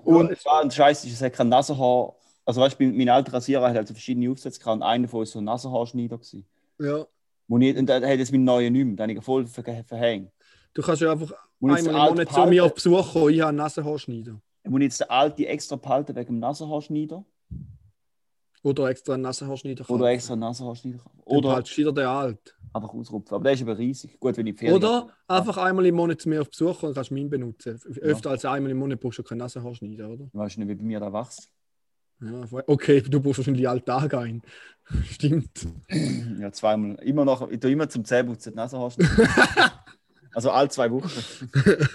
Und es war ein Scheiß, es hat kein Nasenhaar. Also weißt du, mein alter Rasierer hat also verschiedene Aufsätze gehabt und einer davon war so ein Nasenhaarschneider. Gewesen. ja, Wo ich, und da hat jetzt mein neuer nicht mehr, den habe ich voll ver verhängt. du kannst ja einfach einmal im Monat zu mir auf? Besuch kommen. Ich habe einen Nasenhaarschneider. Ich muss jetzt den alten extra behalten wegen dem Nasenhaarschneider. Oder extra einen Nasenhaarschneider. Oder kaufen. extra einen Nasenhaarschneider. Oder Oder halt wieder der alt. einfach ausrupfen. Aber der ist aber riesig. Gut, wenn ich Ferien Oder einfach einmal im Monat zu mir auf Besuch kommen und kannst meinen benutzen. Ja. Öfter als einmal im Monat brauchst du keinen Nasenhaarschneider, oder? Du weißt nicht, wie bei mir da wächst. Ja, okay, du brauchst wahrscheinlich alle Tage ein. *laughs* Stimmt. *clears throat* Ja, zweimal. Immer noch, ich tue immer zum Zähneputzen die Nasenhaarschneider. *laughs* also alle zwei Wochen. *laughs*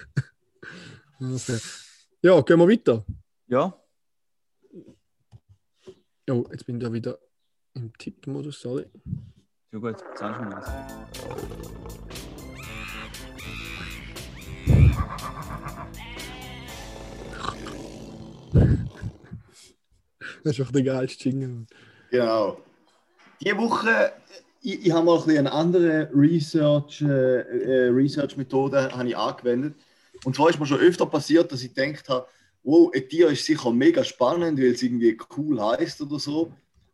Okay. Ja, gehen wir weiter. Ja. Oh, jetzt bin ich da wieder im Tippmodus, sorry. Ja gut, zeig mir das. *laughs* Das ist auch der geilste Jingle. Genau. Diese Woche, ich, ich habe mal ein eine andere Research, äh, äh, Research-Methode habe ich angewendet. Und zwar ist mir schon öfter passiert, dass ich gedacht habe, wow, ein Tier ist sicher mega spannend, weil es irgendwie cool heißt oder so.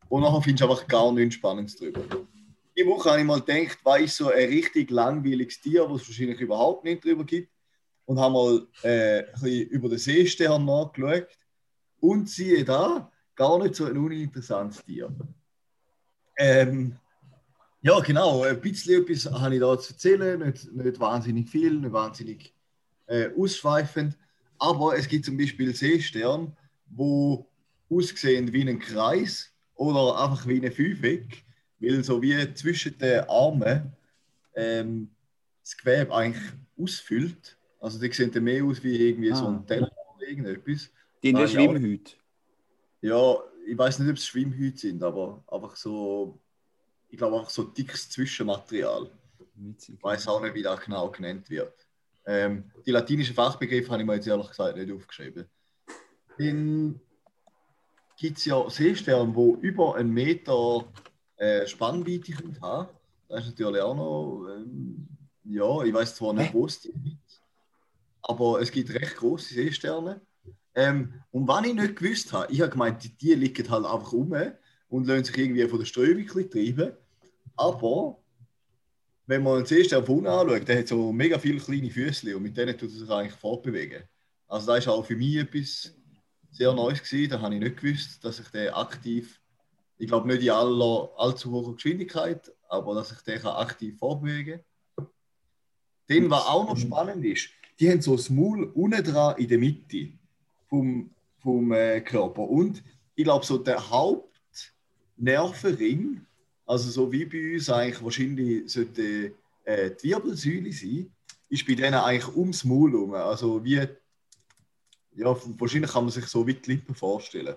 Und nachher findest du einfach gar nichts Spannendes drüber. Die Woche habe ich mal gedacht, was ist so ein richtig langweiliges Tier, was es wahrscheinlich überhaupt nicht drüber gibt. Und habe mal äh, ein bisschen über den Seestern nachgeschaut. Und siehe da, gar nicht so ein uninteressantes Tier. Ähm, ja, genau, ein bisschen etwas habe ich da zu erzählen, nicht, nicht wahnsinnig viel, nicht wahnsinnig äh, ausschweifend. Aber es gibt zum Beispiel Seesterne, wo aussehen wie ein Kreis oder einfach wie eine Fünfeck, weil so wie zwischen den Armen ähm, das Gewebe eigentlich ausfüllt. Also die sehen dann mehr aus wie irgendwie so Ah. ein Teller oder irgendetwas. Die in der Nein, ja. Ich weiß nicht, ob es Schwimmhüte sind, aber einfach so, ich glaube einfach so dickes Zwischenmaterial. Witzig. Ich weiß auch nicht, wie das genau genannt wird. Ähm, die latinischen Fachbegriffe habe ich mir jetzt ehrlich gesagt nicht aufgeschrieben. Dann gibt es ja Seesterne, die über einen Meter äh, Spannweite können haben. Das ist natürlich auch noch, ähm, ja, ich weiß zwar nicht, wo es die gibt, aber es gibt recht große Seesterne. Ähm, und was ich nicht gewusst habe, ich habe gemeint, die, liegen halt einfach rum und lassen sich irgendwie von der Strömung ein treiben. Aber wenn man Seestern von unten anschaut, der hat so mega viele kleine Füße und mit denen tut er sich eigentlich fortbewegen. Also das ist auch für mich etwas sehr Neues gewesen. Da habe ich nicht gewusst, dass ich den aktiv, ich glaube nicht in aller allzu hoher Geschwindigkeit, aber dass ich den aktiv fortbewegen kann. Dann, was auch noch spannend ist, die haben so das Maul unten dran in der Mitte vom, vom äh, Körper. Und ich glaube, so der Hauptnervenring, also so wie bei uns eigentlich wahrscheinlich sollte äh, die Wirbelsäule sein, ist bei denen eigentlich ums Maul herum. Also wie, ja, wahrscheinlich kann man sich so wie die Lippen vorstellen.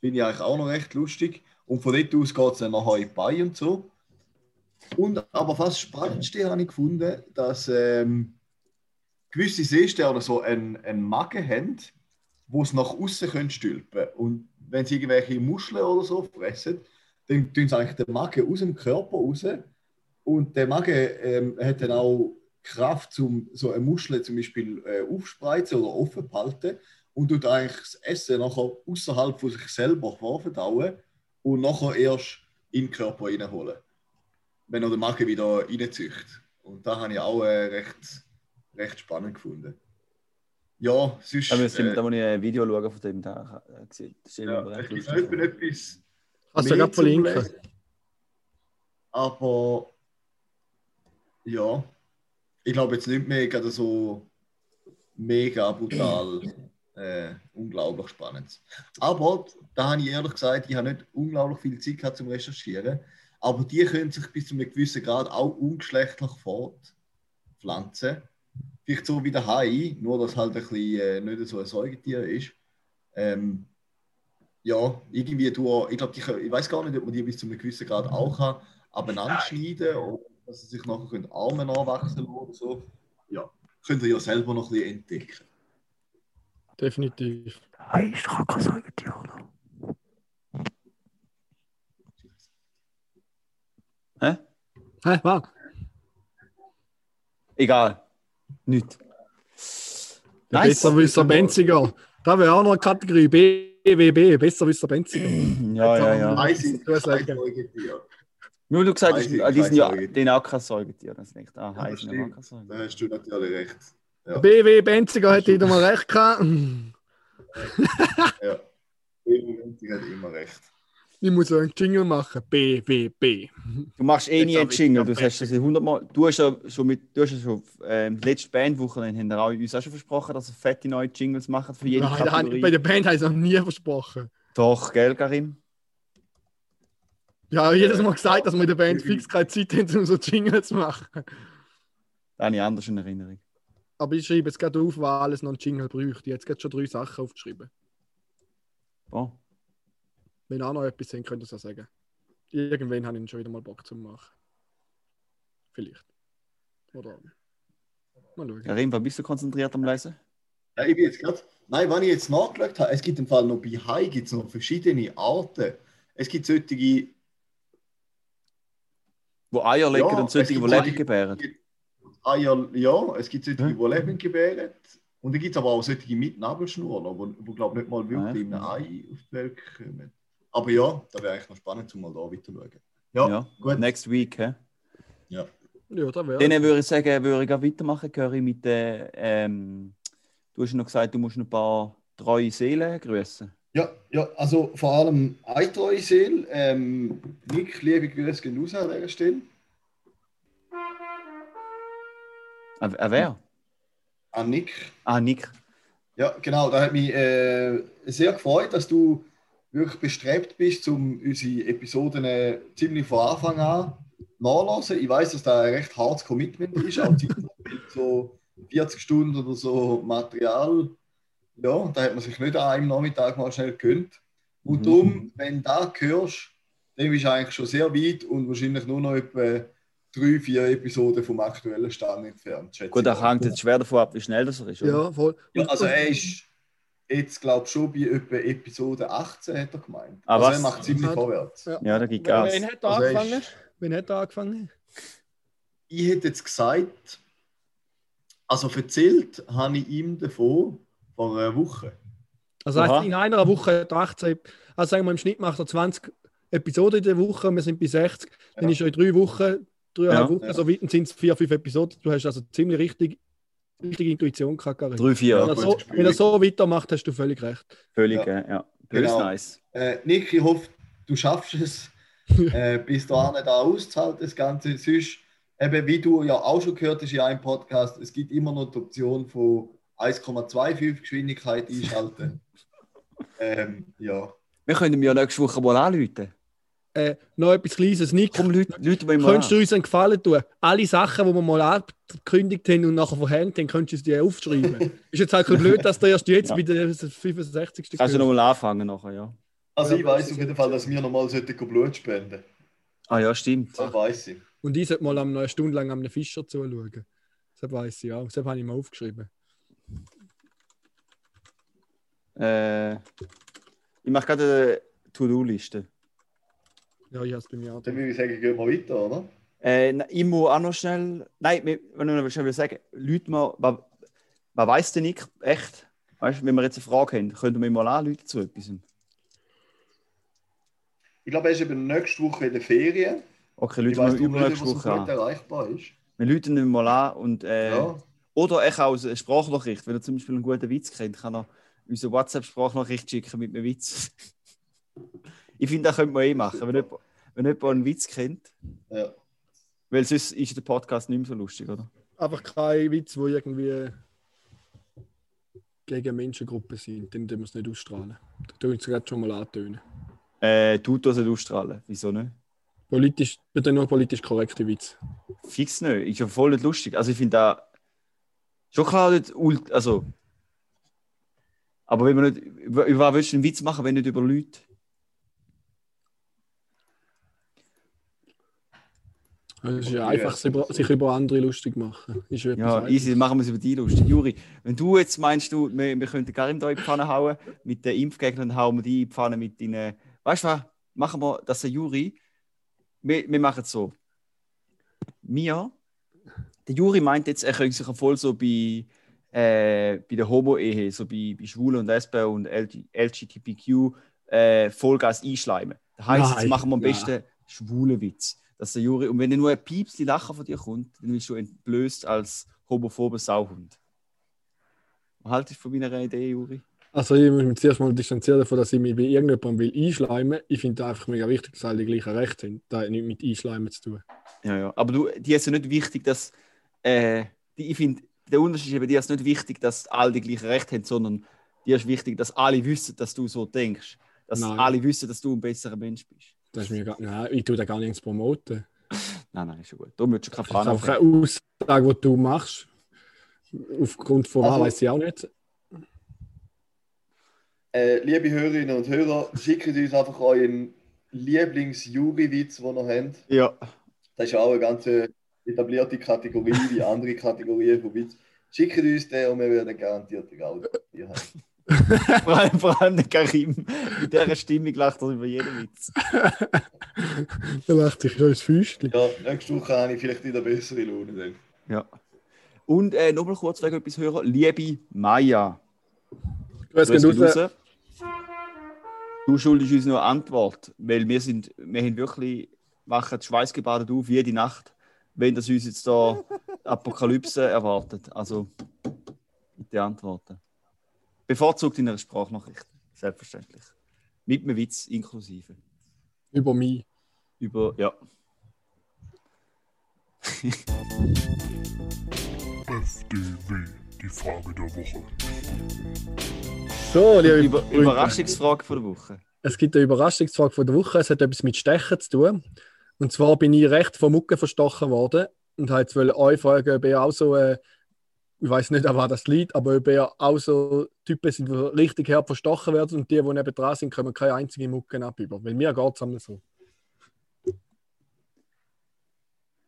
Finde ich eigentlich auch noch recht lustig. Und von dort aus geht es dann nachher in Beine und so. Und aber fast Spannendste habe ich gefunden, dass ähm, gewisse Seesterne so einen, einen Magen haben, wo es nach außen können stülpen Und wenn sie irgendwelche Muscheln oder so fressen, dann tun sie eigentlich den Magen aus dem Körper raus. Und der Magen ähm, hat dann auch Kraft, um so eine Muschel zum Beispiel äh, aufspreizen oder offen zu halten und tut eigentlich das Essen nachher außerhalb von sich selber vorverdauen und nachher erst in den Körper reinholen. Wenn er den Magen wieder reinzieht. Und da habe ich auch äh, recht, recht spannend gefunden. Ja, sonst. Da müsste ich äh, da muss ich ein Video schauen von dem äh, gesehen. Das ist ja, immer recht lustig. etwas. Kannst du mehr gerade verlinken? Aber ja, ich glaube jetzt nicht mehr gerade so mega brutal, äh, unglaublich spannend. Aber da habe ich ehrlich gesagt, ich habe nicht unglaublich viel Zeit gehabt zum Recherchieren. Aber die können sich bis zu einem gewissen Grad auch ungeschlechtlich fortpflanzen. Vielleicht so wie der Hai, nur dass halt ein bisschen äh, nicht so ein Säugetier ist. Ähm, ja, irgendwie du, ich glaube, ich weiß gar nicht, ob man die bis zu einem gewissen Grad auch kann, abeinander schneiden oder dass sie sich nachher können Arme anwachsen lassen oder so. Ja, könnt ihr ja selber noch ein bisschen entdecken. Definitiv. Hai ist doch kein Säugetier, oder? Hä? Hä, was? Egal. Nicht. Der Nice. Besserwisser Benziger. Da wäre auch noch eine Kategorie BWB, Besserwisser Benziger. Ja, ja, ja. Sind. Säugetier. Nur du gesagt hast, die sind ja den auch kein Säugetier. Das ist nicht. Ah, Ja, ja stimmt. auch kein Säugetier. Da hast du natürlich recht. Der BW Benziger hätte wieder mal recht gehabt. Ja. Ich hat immer recht. Ich muss einen Jingle machen. BWB. Du machst eh nie einen ich Jingle, du hast das hundertmal. Du hast ja schon mit, du hast ja schon ähm, letzte Bandwoche haben wir auch uns auch schon versprochen, dass wir fette neue Jingles machen für jede Nein, habe ich- Kategorie. bei der Band habe ich es noch nie versprochen. Doch, gell, Karim? Ja, jedes Mal gesagt, dass wir in der Band fix keine Zeit haben, um so Jingles zu machen. Da habe ich anders in Erinnerung. Aber ich schreibe jetzt gerade auf, was alles noch einen Jingle bräuchte. Jetzt gerade schon drei Sachen aufgeschrieben. Oh. Wenn auch noch etwas sind, könnt ihr es auch sagen. Irgendwann habe ich schon wieder mal Bock zu machen. Vielleicht. Oder. Mal schauen. Karim, was bist du konzentriert am Lesen? Ja, ich bin jetzt gerade. Nein, wenn ich jetzt nachgeschaut habe, es gibt im Fall noch bei Hai gibt's noch verschiedene Arten. Es gibt solche, Wo Eier legen Ja, und solche, die Leben gebären. Eier, ja, es gibt solche, Hm? die Leben gebären. Und dann gibt es aber auch solche mit Nabelschnur, wo, wo glaube nicht mal wirklich Ah, in ja. einem Ei auf die Welt kommen. Aber ja, da wäre eigentlich noch spannend, um mal da weiter schauen. Ja, Ja, gut. next week. Hä? Ja. Ja, da wäre. Dann würde ich sagen, würde ich auch weitermachen, Curry, mit der. Ähm, du hast noch gesagt, du musst ein paar treue Seelen grüßen. Ja, ja, also vor allem eine treue Seele. Ähm, Nick, liebe Grüße gehen raus an dieser Stelle. Ah, äh, wer? An Nick. Ah, Nick. Ja, genau. Da hat mich äh, sehr gefreut, dass du wirklich bestrebt bist, um unsere Episoden äh, ziemlich von Anfang an nachzulassen. Ich weiß, dass das ein recht hartes Commitment ist, auch *laughs* so 40 Stunden oder so Material. Ja, da hat man sich nicht an einem Nachmittag mal schnell gegönnt. Und Mhm. darum, wenn du das hörst, dann bist du eigentlich schon sehr weit und wahrscheinlich nur noch etwa drei, vier Episoden vom aktuellen Stand entfernt. Gut, mal. hängt jetzt schwer davon ab, wie schnell das er ist. oder? Ja, voll. Ja, also er ist jetzt, glaube ich, schon bei etwa Episode 18, hat er gemeint. Ah, also was? er macht ziemlich Ja. vorwärts. Ja. Ja, da gibt Gas. Wen hat er Also ist- angefangen? Wen hat er angefangen? Ich hätte jetzt gesagt, also erzählt habe ich ihm davon vor einer Woche. Also heißt, in einer Woche hat er 18, also sagen wir im Schnitt macht er 20 Episoden in der Woche, wir sind bei 60, dann Ja. ist er in drei Wochen, dreieinhalb Ja. Wochen, also weit sind es vier, fünf Episoden. Du hast also ziemlich richtig, richtige Intuition gehabt. Drei, vier. Wenn er, so, wenn er so weitermacht, hast du völlig recht. Völlig, Ja. ja. ja. Genau. nice. Äh, Nick, ich hoffe, du schaffst es, *laughs* äh, bis dahin da auszuhalten, das Ganze. Sonst, eben, wie du ja auch schon gehört hast in einem Podcast, es gibt immer noch die Option von 1,25 Geschwindigkeit einschalten. *laughs* ähm, ja. Wir können ihm ja nächste Woche mal anrufen. Äh, noch etwas Kleines, Nick. Komm, Leute, Leute Könntest du uns einen Gefallen tun? Alle Sachen, die wir mal angekündigt haben und nachher verhängt haben, könntest du uns die aufschreiben. *laughs* ist jetzt halt ein blöd, dass der erst jetzt Ja. bei der 65. Kannst du nochmal anfangen nachher, ja. Also Ja, ich weiß auf jeden Fall, dass wir nochmal Blut spenden sollten. Ah ja, stimmt. Das weiß ich. Und ich sollte mal eine Stunde lang am Fischer zuschauen. Das weiß ich auch. Das habe ich mal aufgeschrieben. Äh, ich mache gerade eine To-Do-Liste. Ja, ich habe es bei mir auch. Dann würde ich sagen, gehen wir weiter, oder? Äh, ich muss auch noch schnell. Nein, wir- wenn ich noch schnell sagen, Leute mal, was, was weiß denn ich echt? Weißt du, wenn wir jetzt eine Frage haben, könnten wir mal anrufen zu etwas. Ich glaube, er ist eben nächste Woche in der Ferien. Okay, Leute, nicht, übernächste Woche an. erreichbar ist. Wir rufen ihn mal an und. Äh, Ja. Oder ich auch eine Sprachnachricht. Wenn er zum Beispiel einen guten Witz kennt, kann er unsere WhatsApp-Sprachnachricht schicken mit einem Witz. *laughs* ich finde, das könnte man eh machen, wenn jemand, wenn jemand einen Witz kennt. Ja. Weil sonst ist der Podcast nicht mehr so lustig, oder? Einfach kein Witz, wo irgendwie gegen Menschengruppen sind. Dann dürfen wir es nicht ausstrahlen. Da tun wir es gerade schon mal antönen. Äh, tut das nicht ausstrahlen. Wieso nicht? Politisch, bitte nur politisch korrekte Witz. Fix nicht. Ist ja voll nicht lustig. Also ich finde da schon klar nicht ult also aber wenn man nicht über was willst du einen Witz machen, wenn nicht über Leute? Es ist ja Ja. einfach, sich über, andere lustig machen. Ja, Ja, easy, machen wir es über die lustig. Juri, wenn du jetzt meinst, du, wir, wir könnten Karim da in die Pfanne hauen, mit den Impfgegnern hauen wir die in die Pfanne mit deinen. Weißt du was? Machen wir, dass der Juri. Wir, wir machen es so. Mir, der Juri meint jetzt, er könnte sich ja voll so bei, äh, bei der Homo-Ehe, so bei, bei Schwulen und Lesben und LG, LGBTQ äh, Vollgas einschleimen. Das heisst, jetzt machen wir am besten schwule Witz. Dass der Juri, und wenn nur ein Piepsli Lachen von dir kommt, dann bist du entblößt als homophober Sauhund. Was haltest du von meiner Idee, Juri? Also ich muss mich zuerst mal distanzieren davon, dass ich mich bei irgendjemandem will einschleimen. Ich finde einfach mega wichtig, dass alle die gleichen Rechte haben. Das hat nichts mit Einschleimen zu tun. Ja, ja. Aber du, dir ist ja nicht wichtig, dass. Äh, die, ich finde, der Unterschied ist eben, dir ist nicht wichtig, dass alle die gleichen Rechte haben, sondern dir ist wichtig, dass alle wissen, dass du so denkst. Dass Nein. alle wissen, dass du ein besserer Mensch bist. Das ist mir gar, nein, ich tue da gar nichts promoten. Nein, nein, ist schon gut. Du keine Das ist Fahne einfach eine Aussage, die du machst. Aufgrund von was Also- weiß ich auch nicht. Äh, liebe Hörerinnen und Hörer, schickt uns einfach euren Lieblings-Juri-Witz, den ihr habt. Ja. Das ist ja auch eine ganz etablierte Kategorie, wie andere Kategorien von Witz. Schickt uns den und wir werden garantiert den auch hier haben. *laughs* vor, allem, vor allem der Karim. Mit dieser Stimmung lacht er über jeden Witz. *laughs* Da lacht sich schon ins Füßchen. Ja, nächste Woche habe ich vielleicht wieder bessere Laune. Dann. Ja. Und äh, nochmal kurz wegen etwas hören. Liebe Maya. Grüß dich raus. raus. Du schuldest uns nur eine Antwort, weil wir sind, wir haben wirklich, machen schweißgebadet auf jede Nacht, wenn das uns jetzt da Apokalypse erwartet. Also, bitte antworten. Bevorzugt in einer Sprachnachricht, selbstverständlich. Mit einem Witz inklusive. Über mich. Über, ja. FDW, die Frage der Woche. So, liebe Über. Überraschungsfrage von der Woche. Es gibt eine Überraschungsfrage von der Woche. Es hat etwas mit Stechen zu tun. Und zwar bin ich recht von Mucke verstochen worden und wollte euch fragen, ob ihr auch so, äh, ich weiß nicht, an was das liegt, aber ob ihr auch so Typen sind, die richtig hart verstochen werden und die, die neben dran sind, kommen keine einzige Mucke ab über. Weil mir geht es einmal so.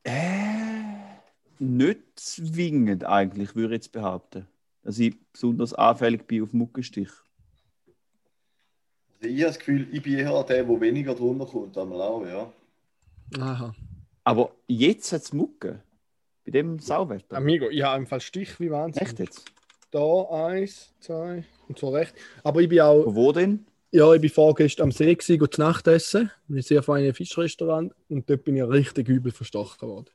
Äh, nicht zwingend eigentlich, würde ich jetzt behaupten. Dass ich besonders anfällig bin auf Muckenstich. Also ich habe das Gefühl, ich bin eher der, der weniger drunter kommt, einmal auch, ja. Aha. Aber jetzt hat es Mucke. Bei dem Sauwetter. Amigo, ich habe im Fall Stich wie Wahnsinn. Echt jetzt? Da eins, zwei und so recht. Aber ich bin auch, wo denn? ja, ich bin vorgestern am See gewesen, gut zu Nacht essen. In einem sehr feinen Fischrestaurant. Und dort bin ich richtig übel verstochen worden.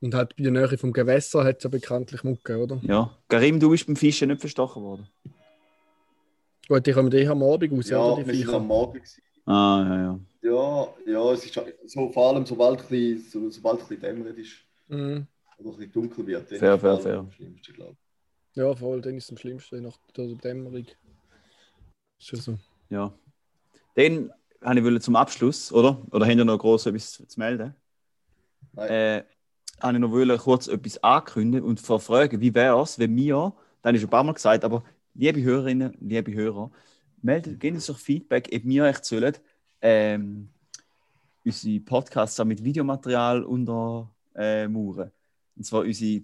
Und halt bei der Nähe vom Gewässer hat es ja bekanntlich Mucke, oder? Ja. Karim, du bist beim Fischen nicht verstochen worden. Gut, die kommen eh am Abend raus, Ja, oder? Die wir sind Viecher. am Morgen. Ah, ja, ja. Ja, ja, es ist so, vor allem sobald ein bisschen, so, sobald ein bisschen dämmert ist Mhm. oder ein bisschen dunkel wird. dann Fair, ist vor fair, allem fair. das Schlimmste, glaube ich. Ja, voll, dann ist es am schlimmsten, nach der Dämmerung. Ist ja so. ja. Dann habe ich wollte zum Abschluss, oder? Oder habt ihr noch groß etwas zu melden? Nein. Äh, habe ich noch wollte kurz etwas ankündigen und verfragen, wie wäre es, wenn wir, habe ich schon ein paar Mal gesagt, aber liebe Hörerinnen, liebe Hörer, meldet, gebt uns doch Feedback, ob wir echt sollen, ähm, unsere Podcasts auch mit Videomaterial unter äh. Und zwar unsere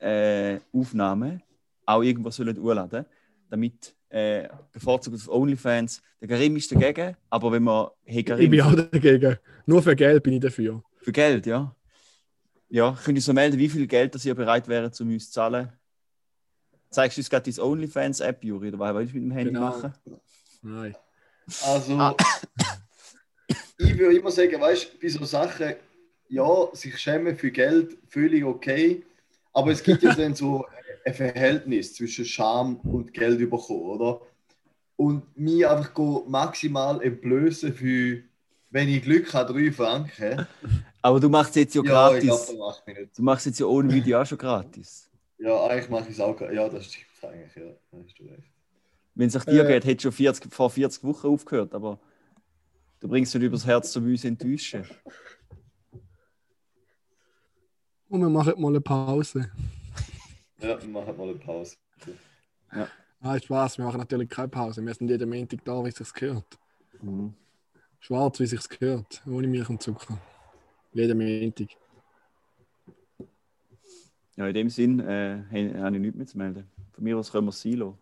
Zoom-Aufnahmen auch irgendwo sollen urladen, damit äh, bevorzugt auf OnlyFans. Der Karim ist dagegen, aber wenn man hey, Ich Karim, bin auch dagegen. Nur für Geld bin ich dafür. für Geld, ja. Ja, könnt ihr so melden, wie viel Geld das ihr bereit wäre, um uns zu zahlen? Zeigst du uns gerade deine OnlyFans-App, Juri, oder was willst du mit dem Handy Genau. machen? Nein. Also, Ah. *coughs* ich würde immer sagen, weißt du, bei so Sachen, ja, sich schämen für Geld, völlig okay. Aber es gibt ja *laughs* dann so ein Verhältnis zwischen Scham und Geld bekommen, oder? Und mich einfach maximal entblößen für, wenn ich Glück habe, drei Franken. Aber du machst es jetzt ja, ich gratis. das macht mich nicht. du machst es jetzt ja ohne Video auch schon gratis. Ja, eigentlich mache ich es auch. Ja, das stimmt eigentlich, ja. Hast du recht. Wenn es nach dir Äh. geht, hättest du schon 40, vor 40 Wochen aufgehört, aber du bringst nicht übers Herz, um uns zu enttäuschen. Und wir machen mal eine Pause. *laughs* Ja, wir machen mal eine Pause. Ah, Spaß, wir machen natürlich keine Pause. Wir sind jeden Montag da, wie es sich gehört. Mhm. Schwarz, wie es sich gehört. Ohne Milch und Zucker. Jeden Montag. Ja, in dem Sinn äh, habe habe ich nichts mehr zu melden. Von mir aus können wir es sein lassen.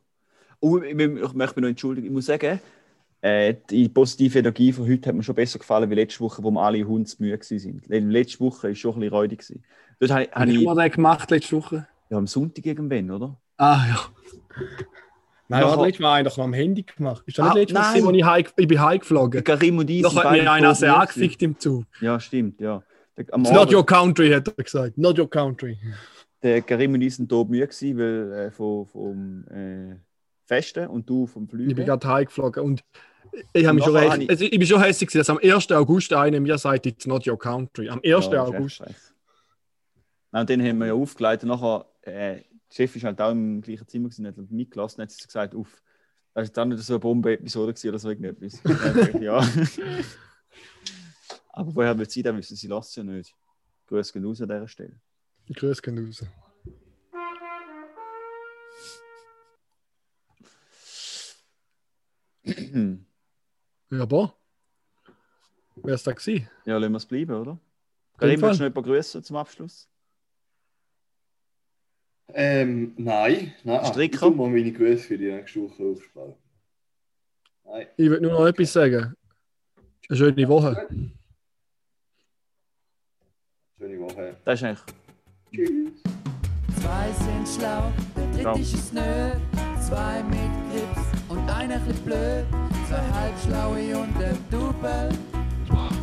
Oh, ich, ich möchte mich noch entschuldigen. Ich muss sagen, äh, die positive Energie von heute hat mir schon besser gefallen wie letzte Woche, wo wir alle hundsmüde waren. Letzte Woche war schon ein bisschen räudig. Dort habe ich, habe Hast ich du den gemacht letzte Woche? ja, am Sonntag irgendwann, oder? Ah, ja. Nein, Nachher- warte, letztes Mal ich noch am Handy gemacht. Ist das Ah, nicht letztes Mal, wo ich, ich bin heimgeflogen Karim und ich Noch hat mir einer sehr angefickt im Zug. Ja, stimmt, ja. Am It's not your country, hat er gesagt. Not your country. der Karim und ich sind tot müde gewesen, weil äh, vom, vom äh, Festen und du vom Ich bin gerade heimgeflogen und ich, habe mich schon recht, habe also ich bin schon hässlich, dass am 1. August einer mir sagt, it's not your country. Am 1. Ja, August. Nein, und dann haben wir ja aufgeleitet. Nachher, äh, der Chef ist halt auch im gleichen Zimmer gewesen, hat mitgelassen, hat sie gesagt, auf, das ist dann nicht so eine Bombe-Episode oder so irgendetwas. *laughs* Ja. Aber woher wird sie das wissen? Sie lassen ja nicht. Grüße gehen raus an dieser Stelle. Ich grüße gehen raus. Ja, aber. Wer ist da gewesen? Ja, lassen wir es bleiben, oder? Karim, willst du noch jemanden grüßen zum Abschluss? Ähm, nein, nein. Stricker? Ich mal meine Grüße für die nächste Woche aufsparen. Nein. Ich will nur noch etwas sagen. Eine schöne Woche. Schöne Woche. Das ist eigentlich Tschüss. Zwei sind schlau, der dritte ist nö. zwei mit Grips und einer chli blöd. Zwei halbschlaue und ein Double.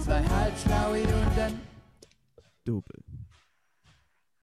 Zwei halbschlaue und ein Double.